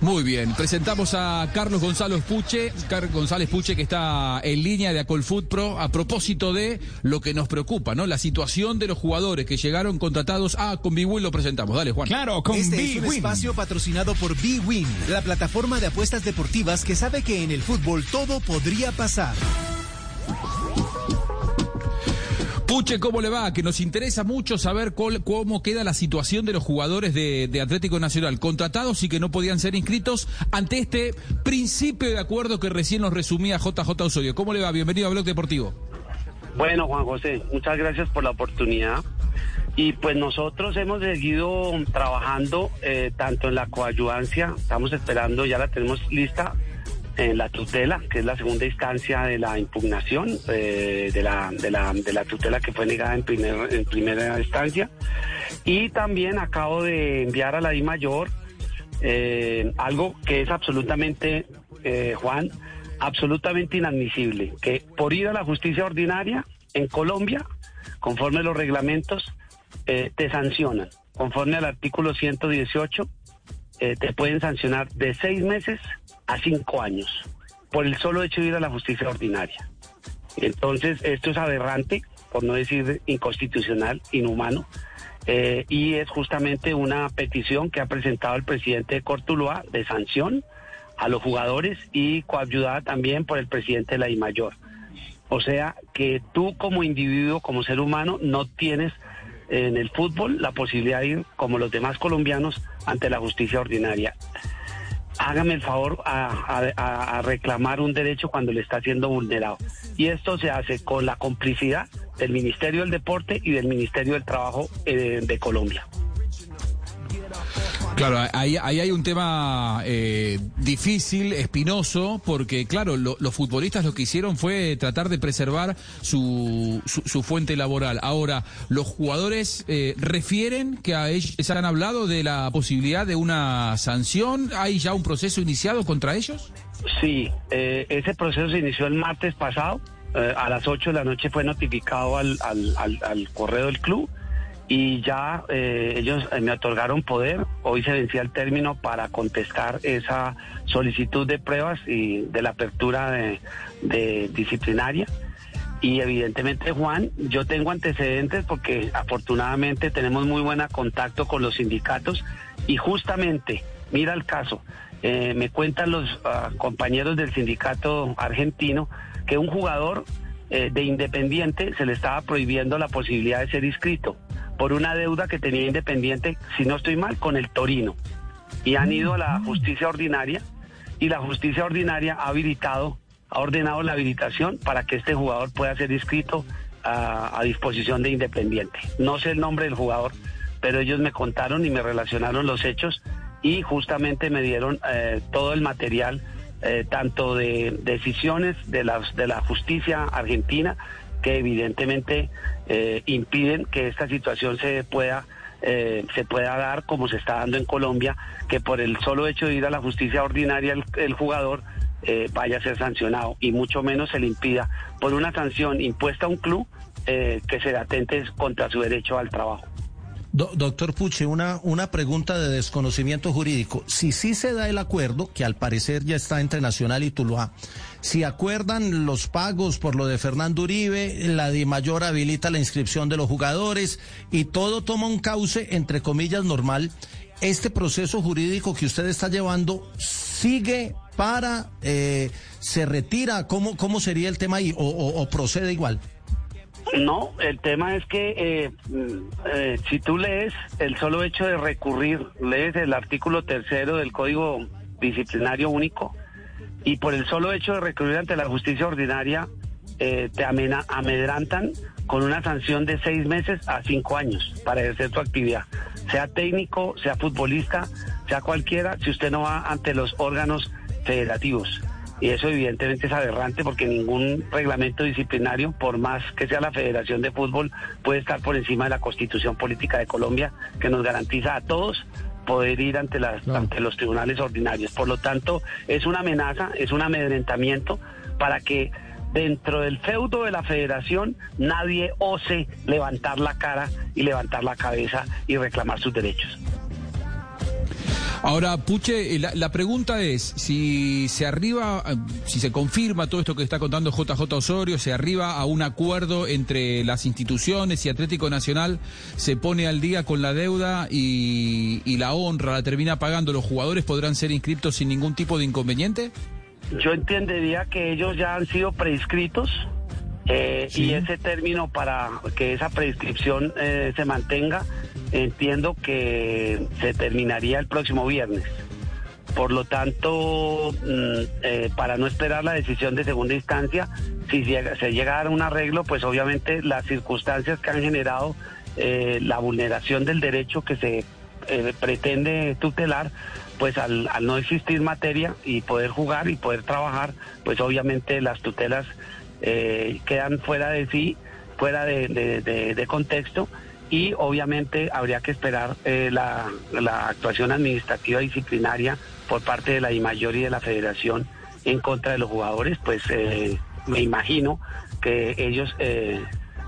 Muy bien, presentamos a Carlos Gonzalo Puche, Carlos González Puche que está en línea de Acolfood Pro a propósito de lo que nos preocupa, ¿no? La situación de los jugadores que llegaron contratados a con B-Win lo presentamos. Dale, Juan. Claro, con Este es un espacio patrocinado por B-Win, la plataforma de apuestas deportivas que sabe que en el fútbol todo podría pasar. Puche, ¿cómo le va? Que nos interesa mucho saber cuál- cómo queda la situación de los jugadores de, Atlético Nacional, contratados y que no podían ser inscritos ante este principio de acuerdo que recién nos resumía JJ Osorio. ¿Cómo le va? Bienvenido a Blog Deportivo. Bueno, Juan José, muchas gracias por la oportunidad. Y pues nosotros hemos seguido trabajando eh, tanto en la coayudancia, estamos esperando, ya la tenemos lista, en la tutela, que es la segunda instancia de la impugnación eh, de, la, de, la, de la tutela que fue negada en, primer, en primera instancia. Y también acabo de enviar a la I Mayor eh, algo que es absolutamente, eh, Juan, absolutamente inadmisible, que por ir a la justicia ordinaria en Colombia, conforme a los reglamentos, eh, te sancionan. Conforme al artículo 118, eh, te pueden sancionar de seis meses a cinco años por el solo hecho de ir a la justicia ordinaria. Entonces, esto es aberrante, por no decir inconstitucional, inhumano, eh, y es justamente una petición que ha presentado el presidente de Cortuluá de sanción a los jugadores y coayudada también por el presidente de la IMAYOR. O sea que tú como individuo, como ser humano, no tienes en el fútbol la posibilidad de ir, como los demás colombianos, ante la justicia ordinaria. Hágame el favor a, reclamar un derecho cuando le está siendo vulnerado. Y esto se hace con la complicidad del Ministerio del Deporte y del Ministerio del Trabajo eh, de Colombia. Claro, ahí, ahí hay un tema eh, difícil, espinoso, porque claro, lo- los futbolistas lo que hicieron fue tratar de preservar su, su, su fuente laboral. Ahora, los jugadores eh, refieren que a ellos se han hablado de la posibilidad de una sanción. ¿Hay ya un proceso iniciado contra ellos? Sí, eh, ese proceso se inició el martes pasado. eh, a las 8 de la noche fue notificado al, al- al- al correo del club y ya eh, ellos eh, me otorgaron poder. Hoy se vencía el término para contestar esa solicitud de pruebas y de la apertura de, disciplinaria. Y evidentemente, Juan, yo tengo antecedentes porque afortunadamente tenemos muy buen contacto con los sindicatos y justamente, mira el caso, eh, me cuentan los ah, compañeros del sindicato argentino que un jugador de Independiente se le estaba prohibiendo la posibilidad de ser inscrito por una deuda que tenía Independiente, si no estoy mal, con el Torino. Y han ido a la justicia ordinaria y la justicia ordinaria ha habilitado, ha ordenado la habilitación para que este jugador pueda ser inscrito a, a disposición de Independiente. No sé el nombre del jugador, pero ellos me contaron y me relacionaron los hechos y justamente me dieron eh, todo el material, eh, tanto de decisiones de, las, de la justicia argentina, que evidentemente eh, impiden que esta situación se pueda eh, se pueda dar como se está dando en Colombia, que por el solo hecho de ir a la justicia ordinaria el, jugador eh, vaya a ser sancionado y mucho menos se le impida por una sanción impuesta a un club que se atente contra su derecho al trabajo. Do- doctor Puche, una, una pregunta de desconocimiento jurídico. Si sí se da el acuerdo, que al parecer ya está entre Nacional y Tuluá, si acuerdan los pagos por lo de Fernando Uribe, la de mayor habilita la inscripción de los jugadores y todo toma un cauce, entre comillas, normal, este proceso jurídico que usted está llevando sigue para, eh, se retira, ¿cómo, cómo sería el tema ahí o procede igual? No, el tema es que eh, mm, eh, si tú lees el solo hecho de recurrir, lees el artículo tercero del Código Disciplinario Único y por el solo hecho de recurrir ante la justicia ordinaria eh, te amena- amedrantan con una sanción de seis meses a cinco años para ejercer tu actividad. sea técnico, sea futbolista, sea cualquiera, si usted no va ante los órganos federativos. Y eso evidentemente es aberrante porque ningún reglamento disciplinario, por más que sea la Federación de Fútbol, puede estar por encima de la Constitución Política de Colombia, que nos garantiza a todos poder ir ante, las, ante los tribunales ordinarios. Por lo tanto, es una amenaza, es un amedrentamiento para que dentro del feudo de la federación nadie ose levantar la cara y levantar la cabeza y reclamar sus derechos. Ahora, Puche, eh, la, la, pregunta es, si se arriba, eh, si se confirma todo esto que está contando JJ Osorio, se arriba a un acuerdo entre las instituciones y Atlético Nacional, se pone al día con la deuda y, y la honra la termina pagando, ¿los jugadores podrán ser inscritos sin ningún tipo de inconveniente? Yo entendería que ellos ya han sido prescritos eh, sí. y ese término para que esa prescripción eh, se mantenga, entiendo que se terminaría el próximo viernes. Por lo tanto, mm, eh, para no esperar la decisión de segunda instancia, si se llega a dar un arreglo, pues obviamente las circunstancias que han generado eh, la vulneración del derecho que se eh, pretende tutelar, pues al, no existir materia y poder jugar y poder trabajar, pues obviamente las tutelas quedan fuera de sí, fuera de, contexto y obviamente habría que esperar eh, la, la, actuación administrativa disciplinaria por parte de la IMAYOR y de la Federación en contra de los jugadores, pues eh, me imagino que ellos eh,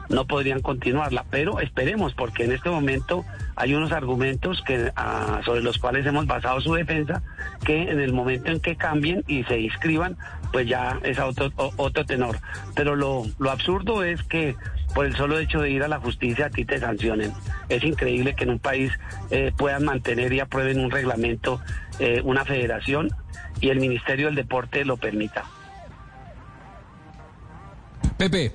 no podrían continuarla, pero esperemos, porque en este momento hay unos argumentos que ah, sobre los cuales hemos basado su defensa, que en el momento en que cambien y se inscriban, pues ya es otro, otro tenor. Pero lo, lo absurdo es que por el solo hecho de ir a la justicia a ti te sancionen. Es increíble que en un país eh, puedan mantener y aprueben un reglamento, eh, una federación y el Ministerio del Deporte lo permita. Pepe.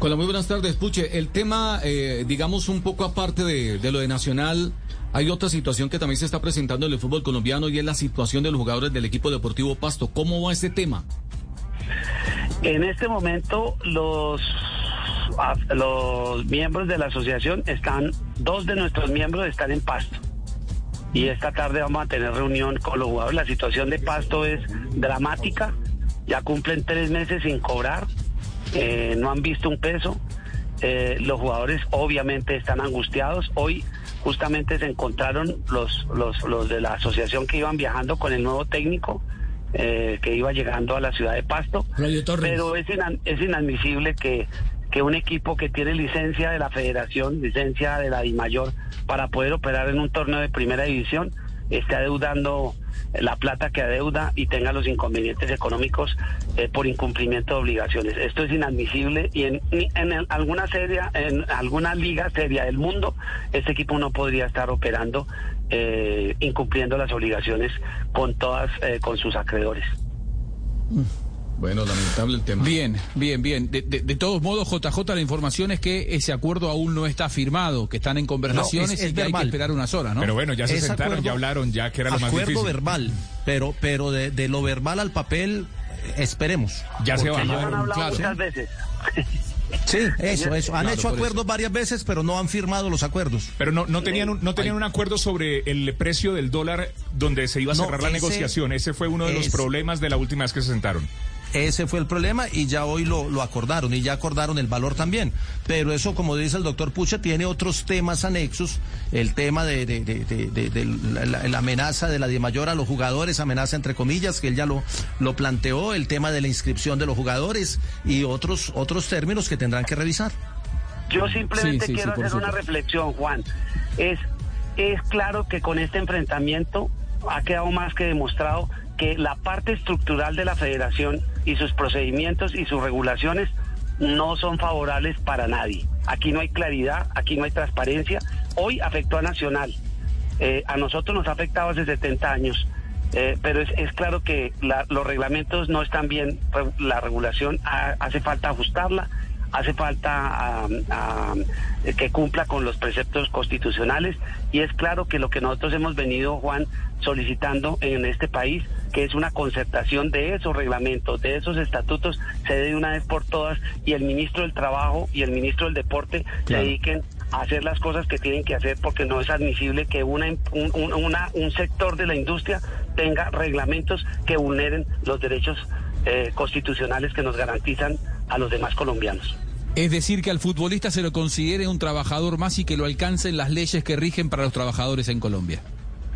Hola, muy buenas tardes, Puche. El tema, eh, digamos, un poco aparte de, de, lo de Nacional, hay otra situación que también se está presentando en el fútbol colombiano y es la situación de los jugadores del equipo deportivo Pasto. ¿Cómo va este tema? En este momento, los, los miembros de la asociación están, dos de nuestros miembros están en Pasto. Y esta tarde vamos a tener reunión con los jugadores. La situación de Pasto es dramática. Ya cumplen tres meses sin cobrar eh, no han visto un peso. Eh, los jugadores obviamente están angustiados. Hoy justamente se encontraron los, los, los de la asociación que iban viajando con el nuevo técnico eh, que iba llegando a la ciudad de Pasto. Pero es, inan, es inadmisible que, que un equipo que tiene licencia de la federación, licencia de la DIMAYOR, para poder operar en un torneo de primera división, esté adeudando la plata que adeuda y tenga los inconvenientes económicos eh, por incumplimiento de obligaciones. Esto es inadmisible y en, en el, alguna seria, en alguna liga seria del mundo, este equipo no podría estar operando eh, incumpliendo las obligaciones con todas, eh, con sus acreedores. Bueno, lamentable el tema. Bien, bien, bien. De, de, de, todos modos, JJ, la información es que ese acuerdo aún no está firmado, que están en conversaciones no, es, es y que hay que esperar unas horas, ¿no? Pero bueno, ya se es sentaron, acuerdo, ya hablaron, ya que era lo más difícil. Acuerdo verbal, pero, pero de, de, lo verbal al papel, esperemos. Ya se va. Han hablado claro. muchas veces. Sí, eso, eso. Han claro, hecho acuerdos eso. varias veces, pero no han firmado los acuerdos. Pero no, no tenían, un, no tenían un acuerdo sobre el precio del dólar donde se iba a cerrar no, la negociación. Ese fue uno de los problemas de la última vez que se sentaron. Ese fue el problema y ya hoy lo, lo, acordaron y ya acordaron el valor también. Pero eso, como dice el doctor Pucha, tiene otros temas anexos. El tema de, de, de, de la, la, amenaza de la de mayor a los jugadores, amenaza entre comillas, que él ya lo, lo planteó, el tema de la inscripción de los jugadores y otros, otros términos que tendrán que revisar. Yo simplemente sí, sí, quiero sí, hacer una reflexión, Juan. Es, es claro que con este enfrentamiento ha quedado más que demostrado que la parte estructural de la federación y sus procedimientos y sus regulaciones no son favorables para nadie. Aquí no hay claridad, aquí no hay transparencia. Hoy afectó a Nacional. Eh, a nosotros nos ha afectado hace 70 años. Eh, pero es, claro que la, los reglamentos no están bien, la regulación ha, hace falta ajustarla, hace falta uh, uh, que cumpla con los preceptos constitucionales y es claro que lo que nosotros hemos venido, Juan, solicitando en este país, que es una concertación de esos reglamentos, de esos estatutos, se dé de una vez por todas y el ministro del Trabajo y el ministro del Deporte claro. se dediquen a hacer las cosas que tienen que hacer porque no es admisible que una, un, una, un sector de la industria tenga reglamentos que vulneren los derechos eh, constitucionales que nos garantizan a los demás colombianos. Es decir, que al futbolista se lo considere un trabajador más y que lo alcancen las leyes que rigen para los trabajadores en Colombia.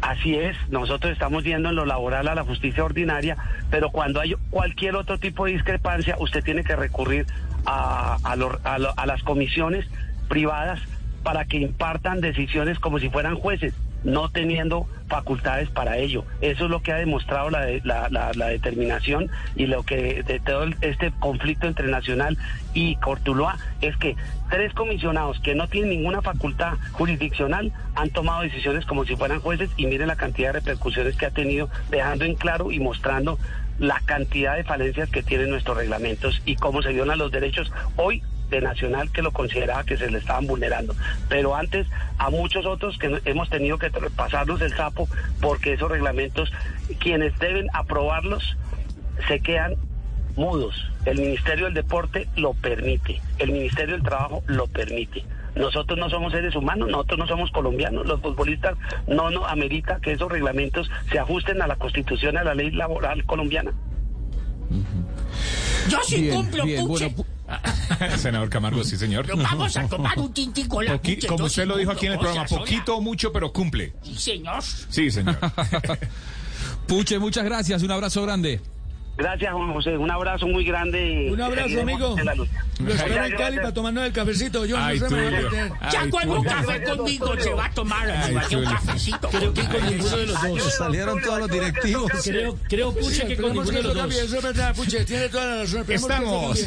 Así es, nosotros estamos yendo en lo laboral a la justicia ordinaria, pero cuando hay cualquier otro tipo de discrepancia, usted tiene que recurrir a, a las comisiones privadas para que impartan decisiones como si fueran jueces no teniendo facultades para ello. Eso es lo que ha demostrado la, la, determinación y lo que de todo este conflicto entre Nacional y Cortuloa es que tres comisionados que no tienen ninguna facultad jurisdiccional han tomado decisiones como si fueran jueces y miren la cantidad de repercusiones que ha tenido, dejando en claro y mostrando la cantidad de falencias que tienen nuestros reglamentos y cómo se violan los derechos hoy de Nacional que lo consideraba que se le estaban vulnerando. Pero antes a muchos otros que hemos tenido que pasarlos el sapo porque esos reglamentos, quienes deben aprobarlos, se quedan mudos. El Ministerio del Deporte lo permite, el Ministerio del Trabajo lo permite. Nosotros no somos seres humanos, nosotros no somos colombianos, los futbolistas no nos amerita que esos reglamentos se ajusten a la Constitución, a la ley laboral colombiana. Yo sí cumplo, Senador Camargo, sí, señor. vamos a tomar un tintico la Como usted lo dijo aquí en el programa, poquito o mucho, pero cumple. Sí, señor. Sí, señor. Puche, muchas gracias. Un abrazo grande. Gracias, Juan José. Un abrazo muy grande. Un abrazo, amigo. Lo espero en Cali para tomarnos el cafecito. Yo no sé, Ya cuando un café conmigo se va a tomar un cafecito. Creo que con ninguno de los dos. Salieron todos los directivos. Creo, creo Puche, que con ninguno de los dos. Eso es verdad, Puche. Tiene toda la razón. Estamos.